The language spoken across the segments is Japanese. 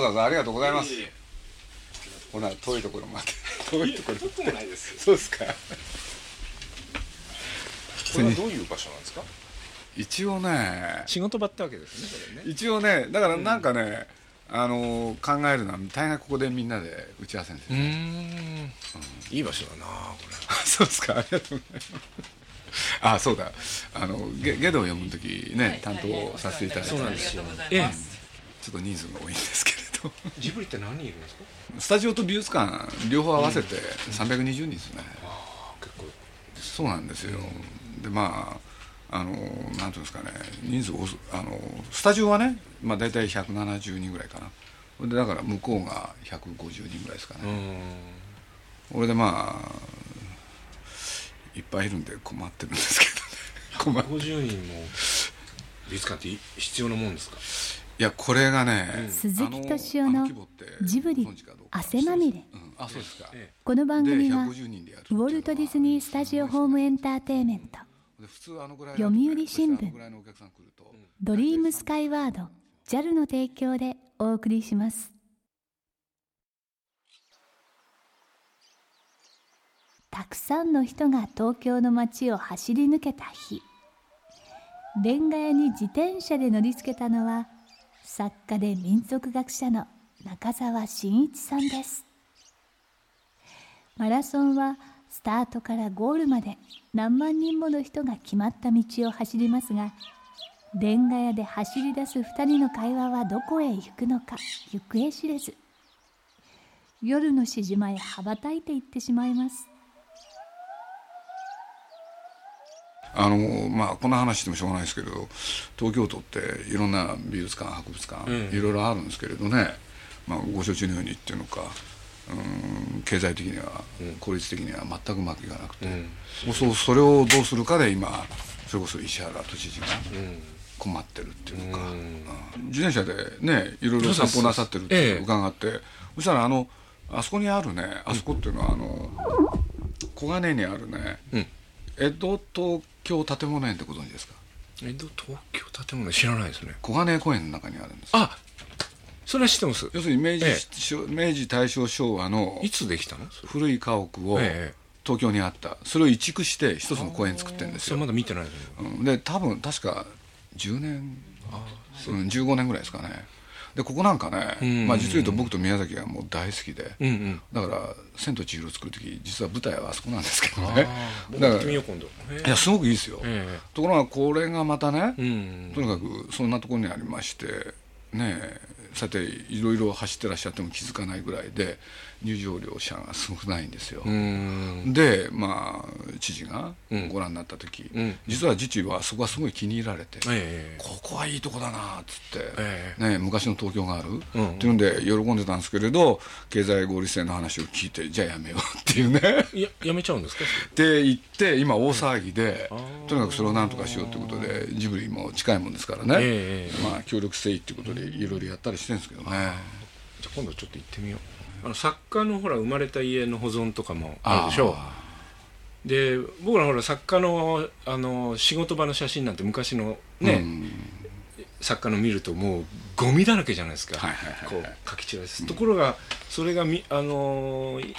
わざわざありがとうございます。ほな 遠いところまで。遠いところ。僕もないですそうですか。これはどういう場所なんですか？一応ね。仕事場ってわけですねね。一応ねだからなんかね、あの考えるのは大概ここでみんなで打ち合わせですうーん。いい場所だなこ そうですか。ありがとうございます。あそうだ。あのゲゲドを読む時ね担当させていただいて。うなんですよ。ええ。ちょっと人数が多いんですけれどジブリって何人いるんですか？スタジオと美術館両方合わせて320人ですね、ああ結構。そうなんですよ、でまああのなんていうんですかね。人数あのスタジオはね、まあ、大体170人ぐらいかな。でだから向こうが150人ぐらいですかね、俺でまあいっぱいいるんで困ってるんですけどね。困る50人も美術館って必要なもんですか？いやこれがね、鈴木敏夫のジブリ汗まみれ。うん。あそうですか、えこの番組はで150人でやるウォルト・ディズニー・スタジオ・ホーム・エンターテインメント。読売新聞。ドリームスカイワード JAL の提供でお送りします。たくさんの人が東京の街を走り抜けた日。レンガ屋に自転車で乗りつけたのは作家で民族学者の中澤真一さんです。マラソンはスタートからゴールまで何万人もの人が決まった道を走りますがレンガ屋で走り出す二人の会話はどこへ行くのか行方知れず。夜のしじまへ羽ばたいていってしまいます。あのまあこんな話してもしょうがないですけど東京都っていろんな美術館博物館、うん。いろいろあるんですけれどね、まあ、ご承知のようにっていうのかうん経済的にはうん。効率的には全くうまくいかなくて、うん。そうそれをどうするかで今それこそ石原都知事がうん。困ってるっていうのか、自転車でねいろいろ散歩なさってるってええ。伺って。そしたらあのあそこにあるねあそこっていうのはあの小金井にあるねうん江戸東京建物園ってご存知ですか？江戸東京建物知らないですね。小金井公園の中にあるんです。あそれは知ってます。要するに明治、え明治大正昭和のいつできたの？古い家屋をええ東京にあった。それを移築して一つの公園作ってるんですよ。それまだ見てないのうん。で多分確か10年うん、15年ぐらいですかねでここなんかね、うんまあ、実を言うと僕と宮崎がもう大好きで、うんうん。だから「千と千尋」作る時実は舞台はあそこなんですけどあね だからいやすごくいいですよ、えところがこれがまたね、えうんとにかくそんなところにありましてねえさていろいろ走ってらっしゃっても気づかないぐらいで入場料者が少ないんですよ、うん。でまあ知事がうん。ご覧になった時、うん。実は自治はそこはすごい気に入られて、ええ。ここはいいとこだなっつって、えね、昔の東京がある、うん。っていうんで喜んでたんですけれど経済合理性の話を聞いてじゃあやめようっていうね。ややめちゃうんですか？って言って今大騒ぎで、とにかくそれを何とかしようということでジブリも近いもんですからね、ええまあ協力せいっていうことでいろいろやったりしてるんですけどね。じゃあ今度ちょっと行ってみようあの作家のほら生まれた家の保存とかもあるでしょ。あで僕らほら作家のあの仕事場の写真なんて昔のーね、うん。作家の見るともうゴミだらけじゃないですか、はいはいはいはい。こう書き散らす、ところがそれがみあのーい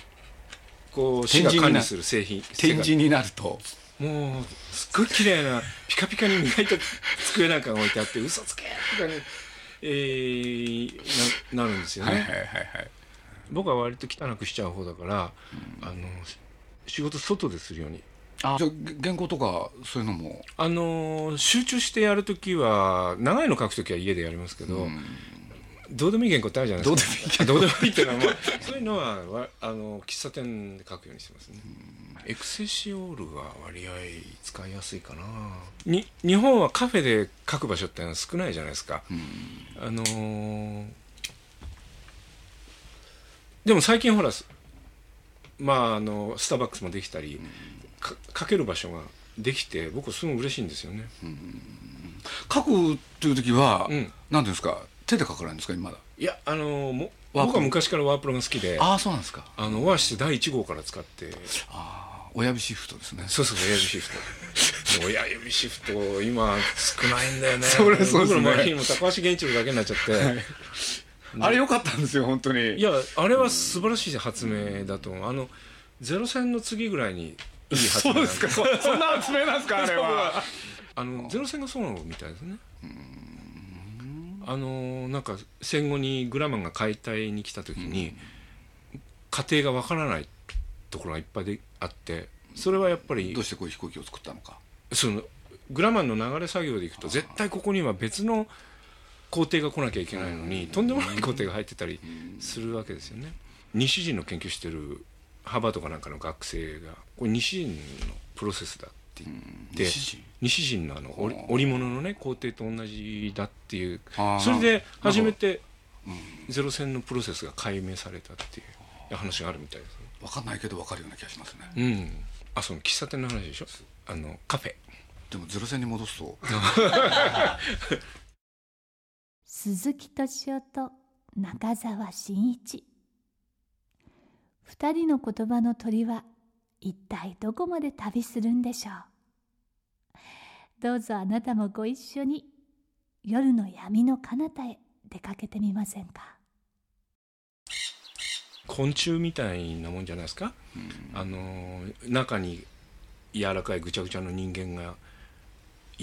こう市展示になが管理する製品展示になると。もうすっごい綺麗なピカピカに磨いた机なんかが置いてあって嘘つけとかね、えーななるんですよね、はいはいはいはい僕は割と汚くしちゃう方だから、あの仕事外でするように。あじゃあ原稿とかそういうのも？あの集中してやるときは長いの書くときは家でやりますけど、うん。どうでもいい原稿ってあるじゃないですか。どうでもいいっていうのは、まあ、そういうのはわあの喫茶店で書くようにしてますね。エクセシオールが割合使いやすいかな。に日本はカフェで書く場所ってのは少ないじゃないですか、あのーでも最近ほらすまああのスターバックスもできたり、か書ける場所ができて僕すごい嬉しいんですよね、書くっていう時は、うん。うんですか？手で書かないんですか？今だ。いやあのーも僕は昔からワープロが好きで。ああそうなんですか。あのオアシス第1号から使って。ああ親指シフトですね。そうそう親指シフト。親指シフト今少ないんだよね。それそうですね。僕の周りにも高橋源一郎だけになっちゃって、あれ良かったんですよ本当に。いやあれは素晴らしい発明だと思う。あのゼロ戦の次ぐらいにいい発そう明ですか。そそんな発明なんですかあれは。あのゼロ戦がそうなのみたいですね。あのなんか戦後にグラマンが解体に来た時に家庭がわからないところがいっぱいであってそれはやっぱりどうしてこういう飛行機を作ったのか。そのグラマンの流れ作業でいくと絶対ここには別の工程が来なきゃいけないのにとんでもない工程が入ってたりするわけですよね。西陣の研究してるハーバードかなんかの学生がこれ西陣のプロセスだって言って西陣？のあの織織物のね工程と同じだっていうそれで初めてゼロ戦のプロセスが解明されたっていう話があるみたいですね。分かんないけど分かるような気がしますね。うん、あその喫茶店の話でしょ？あのカフェ。でもゼロ戦に戻すと 鈴木敏夫と中澤真一。二人の言葉の鳥は一体どこまで旅するんでしょう？どうぞあなたもご一緒に夜の闇の彼方へ出かけてみませんか？昆虫みたいなもんじゃないですか、あの中に柔らかいぐちゃぐちゃの人間が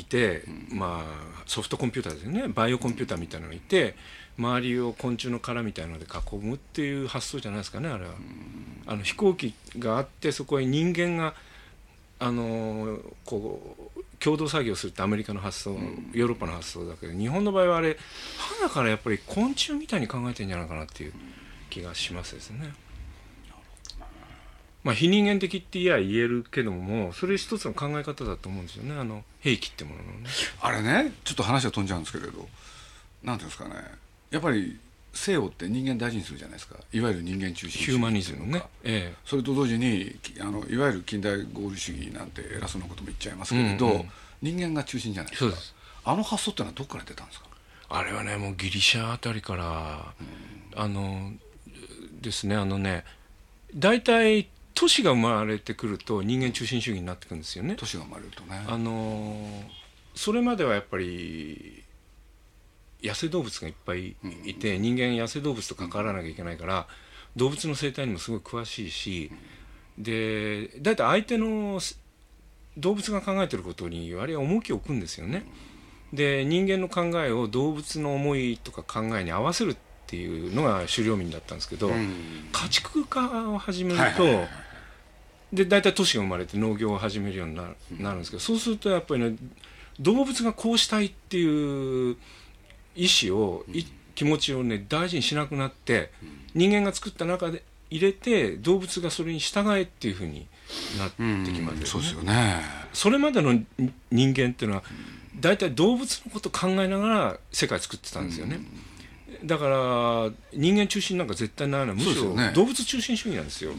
いて、まあソフトコンピューターですよねバイオコンピューターみたいなのがいて周りを昆虫の殻みたいなので囲むっていう発想じゃないですかねあれは。あの飛行機があってそこへ人間があのこう共同作業するってアメリカの発想、ヨーロッパの発想だけど日本の場合はあれ花からやっぱり昆虫みたいに考えてんじゃないかなっていう気がしますですね。まあ、非人間的って言えば言えるけどもそれ一つの考え方だと思うんですよね。あの兵器ってもののね。あれねちょっと話は飛んじゃうんですけれどなんていうんですかね。やっぱり西洋って人間大事にするじゃないですか。いわゆる人間中心ヒューマニズムね。えそれと同時にきあのいわゆる近代合理主義なんて偉そうなことも言っちゃいますけれど、うんうん人間が中心じゃないですか。そうです。あの発想ってのはどこから出たんですか？えあれはねもうギリシャあたりから、あのですねあのね大体都市が生まれてくると人間中心主義になってくるんですよね。都市が生まれるとね。あのそれまではやっぱり野生動物がいっぱいいて、人間野生動物と関わらなきゃいけないから、動物の生態にもすごい詳しいし、で大体相手のす動物が考えてることに割合重きを置くんですよね。で人間の考えを動物の思いとか考えに合わせるっていうのが狩猟民だったんですけど、うん。家畜化を始めると、はいはいはいはいで大体都市が生まれて農業を始めるようになるなるんですけど、そうするとやっぱりね動物がこうしたいっていう意思を、い気持ちをね大事にしなくなって、人間が作った中で入れて動物がそれに従えっていうふうになってきますよね。そうですよね。それまでのに人間っていうのは大体動物のことを考えながら世界作ってたんですよね。だから人間中心なんか絶対ないむしろ動物中心主義なんですよ。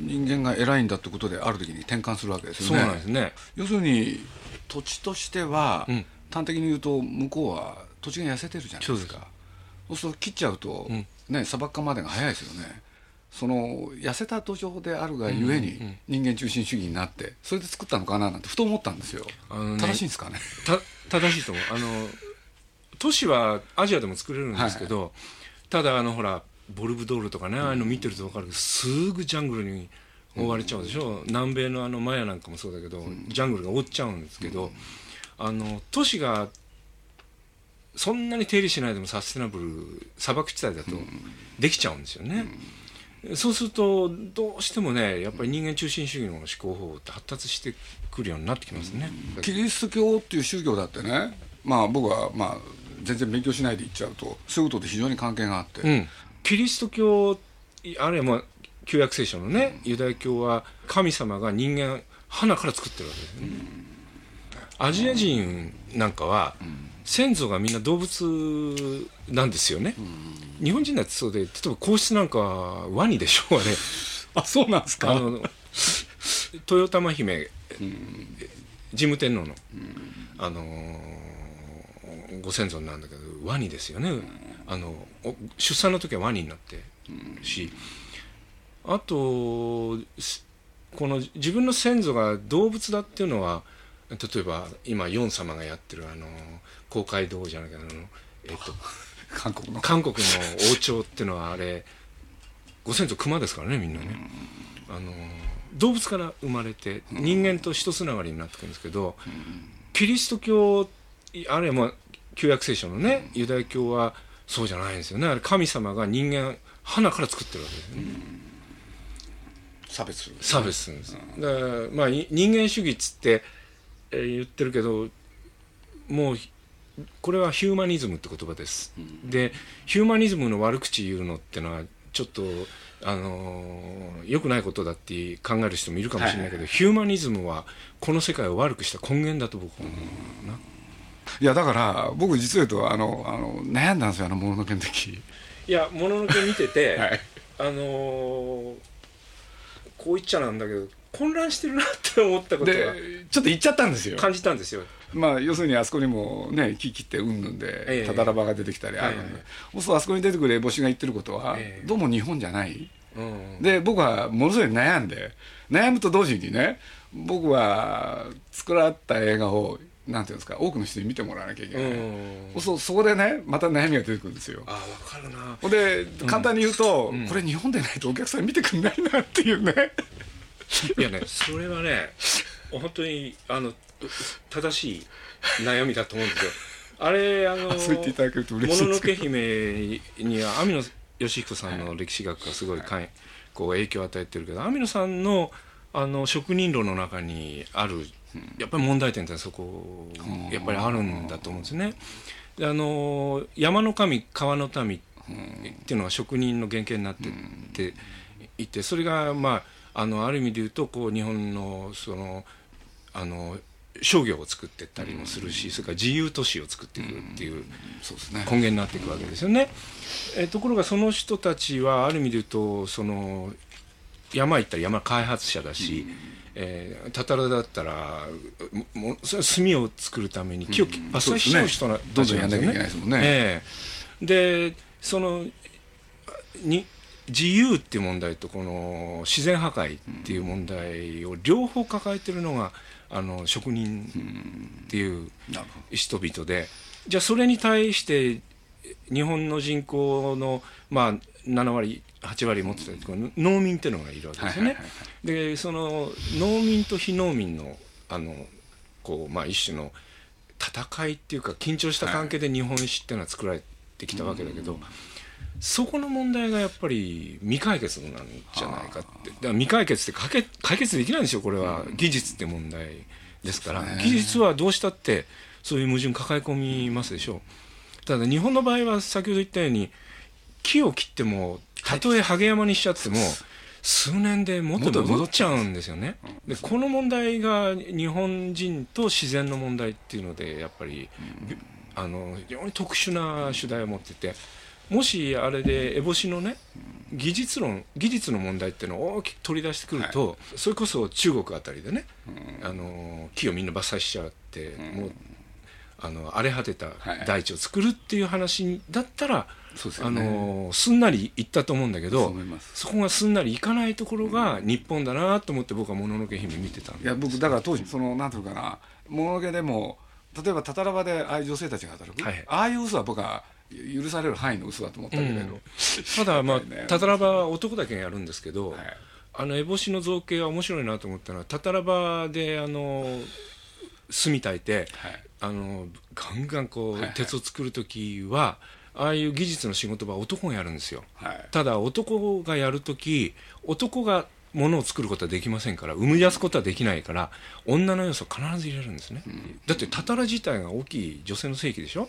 人間が偉いんだってことである時に転換するわけですよね。そうなんですね。要するに土地としては、うん。端的に言うと向こうは土地が痩せてるじゃないですか。そうす。ると切っちゃうと、ん。ね砂漠化までが早いですよね。その痩せた土壌であるがゆえに人間中心主義になってそれで作ったのかななんてふと思ったんですよ、ね正しいんですかね？た正しいと思う。あの都市はアジアでも作れるんですけど、ただあのほらボルブドールとかね、ああいうの見てると分かるけどすぐジャングルに覆われちゃうでしょ、南米のあのマヤなんかもそうだけど、ジャングルが覆っちゃうんですけど、あの都市がそんなに手入れしないでもサステナブル砂漠地帯だとできちゃうんですよね。そうするとどうしてもねやっぱり人間中心主義の思考法って発達してくるようになってきますね。キリスト教っていう宗教だってねまあ僕はまあ全然勉強しないで行っちゃうとそういうことと非常に関係があって、うん、キリスト教あるいはまあ旧約聖書のね、ユダヤ教は神様が人間花から作ってるわけですよね、アジア人なんかは、先祖がみんな動物なんですよね、日本人だってそうで例えば皇室なんかはワニでしょうあれ。あそうなんですあの 豊玉姫、神武天皇の、あのーご先祖なんだけどワニですよね、あのお出産の時はワニになってるし、あとすこの自分の先祖が動物だっていうのは例えば今ヨン様がやってるあの公会堂じゃないけどあの、えっと 韓国の。韓国の王朝っていうのはあれご先祖熊ですからねみんなね、あの動物から生まれて人間と一つながりになってくるんですけど、キリスト教あるいはまあ旧約聖書のね、ユダヤ教はそうじゃないんですよね。あれ神様が人間花から作ってるわけですよね、差別する。差別するんです、だからまあい人間主義っつって、えー言ってるけどもうこれはヒューマニズムって言葉です、でヒューマニズムの悪口言うのってのはちょっとあのー良くないことだって考える人もいるかもしれないけど、ヒューマニズムはこの世界を悪くした根源だと僕は思うな、いやだから僕実を言うとあのあの悩んだんですよあのもののけの時。いやもののけ見てて、はい。あのーこう言っちゃなんだけど混乱してるなって思ったことがでちょっと言っちゃったんですよ。感じたんですよ。まあ要するにあそこにもね木切ってうんぬんええ。でたたらばが出てきたりあるんで、ええそあそこに出てくる烏帽子が言ってることは、ええ。どうも日本じゃない。うん。で僕はものすごい悩んで悩むと同時にね僕は作られた映画をなんていうんですか多くの人に見てもらわなきゃいけない、うん。そうそこでねまた悩みが出てくるんですよ。あ分かるな。ほんで簡単に言うと、ん。これ日本でないとお客さん見てくんないなっていうね。いやねそれはね本当にあの正しい悩みだと思うんですよ。あれあのもののけ姫には網野義彦さんの歴史学がすごいかいこう影響を与えてるけど網野さんのあの職人論の中にあるやっぱり問題点ってそこやっぱりあるんだと思うんですね。であの山の神川の民っていうのは職人の原型になってっていてそれがまああのある意味で言うとこう日本のそのあの商業を作っていったりもするし、それから自由都市を作っていくっていう根源になっていくわけですよね。えところがその人たちはある意味で言うとその山行ったら山開発者だし、えーたたらだったらももそれは炭を作るために木を伐採しちゃう人などんどんやんなきゃいけないですもんね。ええでそのに自由っていう問題とこの自然破壊っていう問題を両方抱えてるのがあの職人っていう人々でじゃあそれに対して日本の人口の、まあ、7割8割持ってた農民っていうのがいるわけですよね。でその農民と非農民のあのこう、まあ、一種の戦いっていうか緊張した関係で日本史っていうのは作られてきたわけだけど、そこの問題がやっぱり未解決なんじゃないかってだから未解決って解け解決できないんですよこれは技術って問題ですから、ね。技術はどうしたってそういう矛盾抱え込みますでしょう。ただ日本の場合は先ほど言ったように木を切ってもたとえハゲ山にしちゃっても、数年で元に戻っちゃうんですよね。でこの問題が日本人と自然の問題っていうのでやっぱり、びあの非常に特殊な主題を持っててもしあれで烏帽子のね技術論技術の問題っていうのを大きく取り出してくると、それこそ中国あたりでね、あの木をみんな伐採しちゃって、もうあの荒れ果てた大地を作るっていう話だったら、あそうですよね。のすんなりいったと思うんだけどそこがすんなりいかないところが日本だなと思って僕は「もののけ姫」見てたんでいや僕だから当時そのなんていうかなもののけでも例えばたたらばでああいう女性たちが働く、はいああいう嘘は僕は許される範囲の嘘だと思ったけれど、うん。ただまあたたらばは男だけがやるんですけど、はい。あの烏帽子の造形は面白いなと思ったのはたたらばであの炭炊いて、はいあのガンガンこう、はいはい。鉄を作る時はああいう技術の仕事は男がやるんですよ。はい。ただ男がやるとき男がものを作ることはできませんから生み出すことはできないから女の要素を必ず入れるんですね、うん、だってたたら自体が大きい女性の性器でしょ、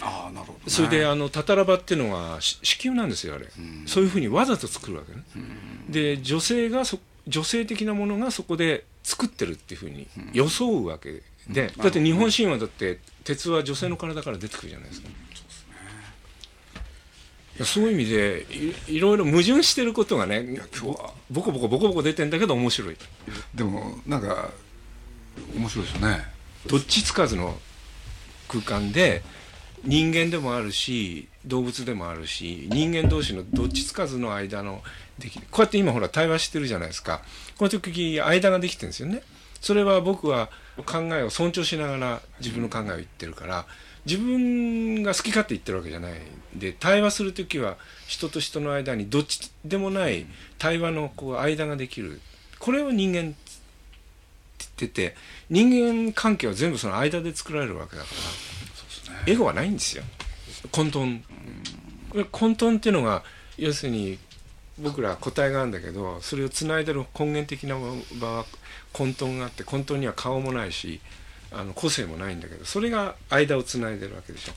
うん、ああなるほど、ね、それであのたたらばっていうのは子宮なんですよあれ、うん、そういうふうにわざと作るわけね、で女性がそ女性的なものがそこで作ってるっていうふうに装うわけで、だって日本神話だって鉄は女性の体から出てくるじゃないですか、そういう意味でいろいろ矛盾してることがねボコボコボコボコ出てんだけど面白いでもなんか面白いですよね。どっちつかずの空間で人間でもあるし動物でもあるし人間同士のどっちつかずの間のできこうやって今ほら対話してるじゃないですか。この時間ができてるんですよねそれは僕は考えを尊重しながら自分の考えを言ってるから自分が好き勝手言ってるわけじゃないで対話する時は人と人の間にどっちでもない対話のこう間ができる。これを人間って言ってて人間関係は全部その間で作られるわけだから、ね、エゴはないんですよ。混沌。混沌っていうのが要するに僕ら答えがあるんだけどそれをつないでる根源的な場は混沌があって混沌には顔もないしあの個性もないんだけどそれが間をつないでるわけでしょ。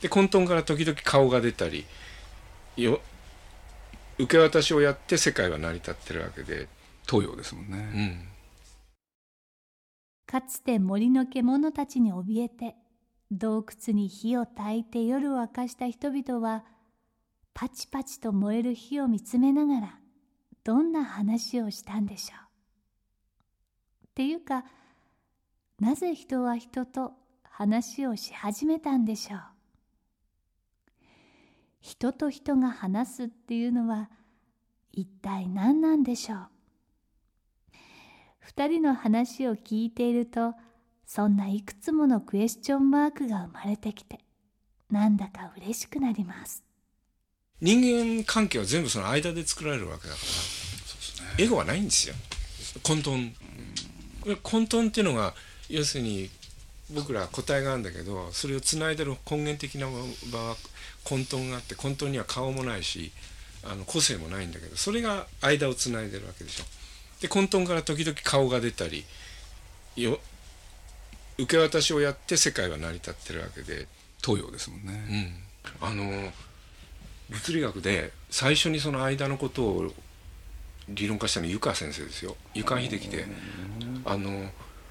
で混沌から時々顔が出たりよ受け渡しをやって世界は成り立ってるわけで東洋ですもんね、うん、かつて森の獣たちに怯えて洞窟に火を焚いて夜を明かした人々はパチパチと燃える火を見つめながらどんな話をしたんでしょう。っていうかなぜ人は人と話をし始めたんでしょう。人と人が話すっていうのは一体何なんでしょう。二人の話を聞いているとそんないくつものクエスチョンマークが生まれてきてなんだか嬉しくなります。人間関係は全部その間で作られるわけだから、ね、エゴはないんですよ。混沌。混沌っていうのが要するに僕ら答えがあるんだけどそれをつないでる根源的な場は混沌があって混沌には顔もないしあの個性もないんだけどそれが間をつないでるわけでしょ。で混沌から時々顔が出たりよ受け渡しをやって世界は成り立ってるわけで。東洋ですもんね。うん、あの物理学で最初にその間のことを理論化したのは湯川先生ですよ。湯川秀樹で。あの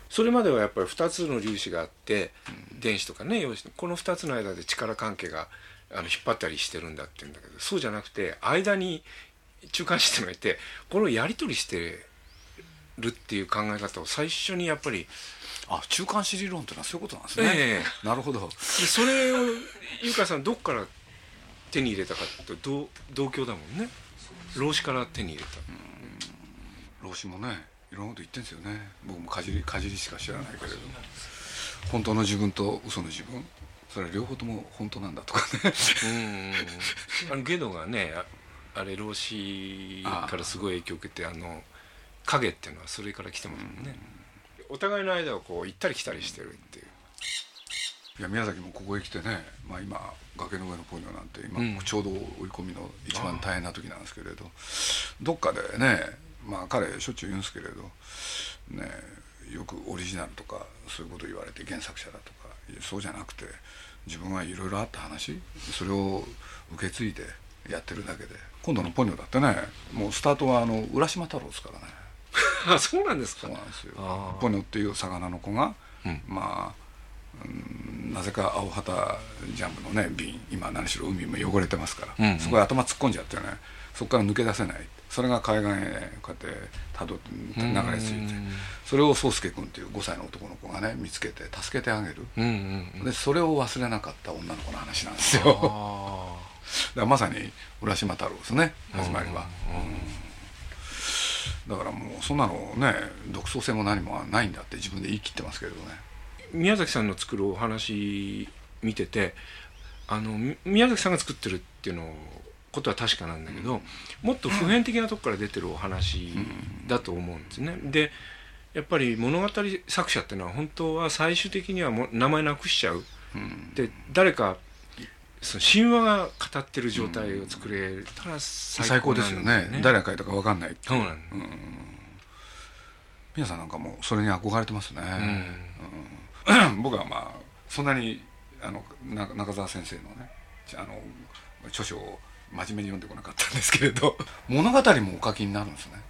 それまではやっぱり2つの粒子があって、電子とかねこの2つの間で力関係があの引っ張ったりしてるんだって言うんだけどそうじゃなくて間に中間子ってのがいてこれをやり取りしてるっていう考え方を最初にやっぱりあ中間子理論っていうのはそういうことなんですね、えー、なるほど。でそれを優香さんどっから手に入れたかって同同郷だもんね。老子から手に入れた。老子もねいろんなこと言ってんですよね。僕もかじりかじりしか知らないけれど本当の自分と嘘の自分。それは両方とも本当なんだとかね。うん あのゲドがねあれ老子からすごい影響を受けてあの影っていうのはそれから来てますもんね、お互いの間をこう行ったり来たりしてるっていういや宮崎もここへ来てね、まあ、今崖の上のポニョなんて今、ちょうど追い込みの一番大変な時なんですけれどどっかでねまあ彼しょっちゅう言うんですけれどねよくオリジナルとかそういうこと言われて原作者だとかそうじゃなくて自分はいろいろあった話それを受け継いでやってるだけで今度のポニョだってねもうスタートはあの浦島太郎ですからね。あそうなんですか。そうなんですよ。ポニョっていう魚の子が、うん、まあなぜか青旗ジャンプのね瓶今何しろ海も汚れてますから、うんうん、そこへ頭突っ込んじゃってねそこから抜け出せない。それが海岸へこうやってたどって流れ着いてそれを宗介君っていう5歳の男の子がね見つけて助けてあげる、でそれを忘れなかった女の子の話なんですよ。だからまさに浦島太郎ですね始まりは、だからもうそんなのね独創性も何もないんだって自分で言い切ってますけどね宮崎さんの作るお話見ててあの宮崎さんが作ってるっていうのをことは確かなんだけど、もっと普遍的なとこから出てるお話だと思うんですね。でやっぱり物語作者っていうのは本当は最終的にはも名前なくしちゃう。で誰かその神話が語ってる状態を作れたら最高ですよね。ね誰が書いたか分かんないそうなんだ、皆さんなんかもそれに憧れてますね、うん 僕はまあそんなにあのな中澤先生のねあの著書を真面目に読んでこなかったんですけれど 物語もお書きになるんですね。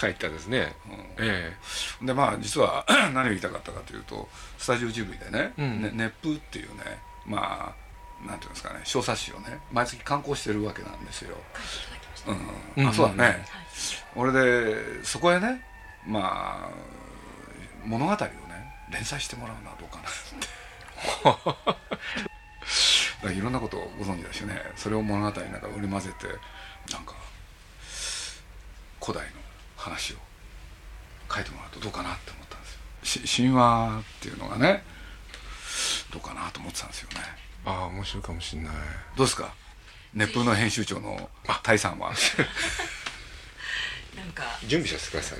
書いたですね、うん。えでまあ実は 何を言いたかったかというとスタジオジブリでね「うん。ね熱風」っていうねまあなんていうんですかね小冊子をね毎月刊行してるわけなんですよ。うん、あそうだね、俺でそこへねまあ物語をね連載してもらうのはどうかなって。だからいろんなことをご存知だしね。それを物語の中に織り交ぜてなんか古代の話を書いてもらうとどうかなって思ったんですよ。し神話っていうのがねどうかなと思ってたんですよね。えああ面白いかもしれない。どうですか？熱風の編集長のタイさんは？なんか。準備させてください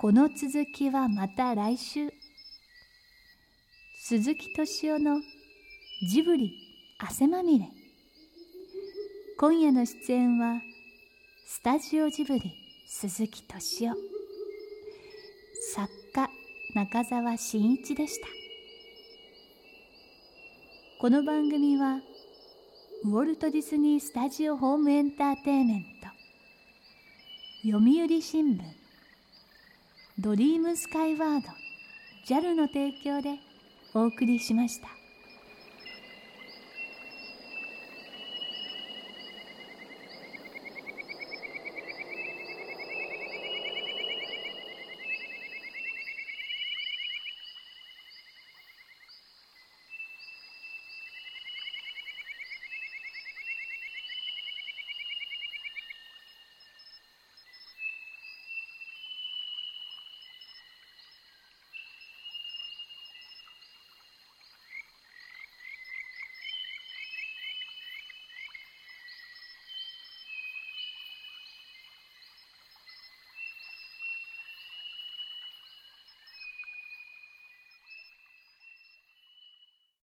この続きはまた来週。鈴木敏夫のジブリ汗まみれ。今夜の出演はスタジオジブリ鈴木敏夫。作家中澤真一でした。この番組はウォルト・ディズニー・スタジオ・ホーム・エンターテイメント。読売新聞。ドリームスカイワード JAL の提供でお送りしました。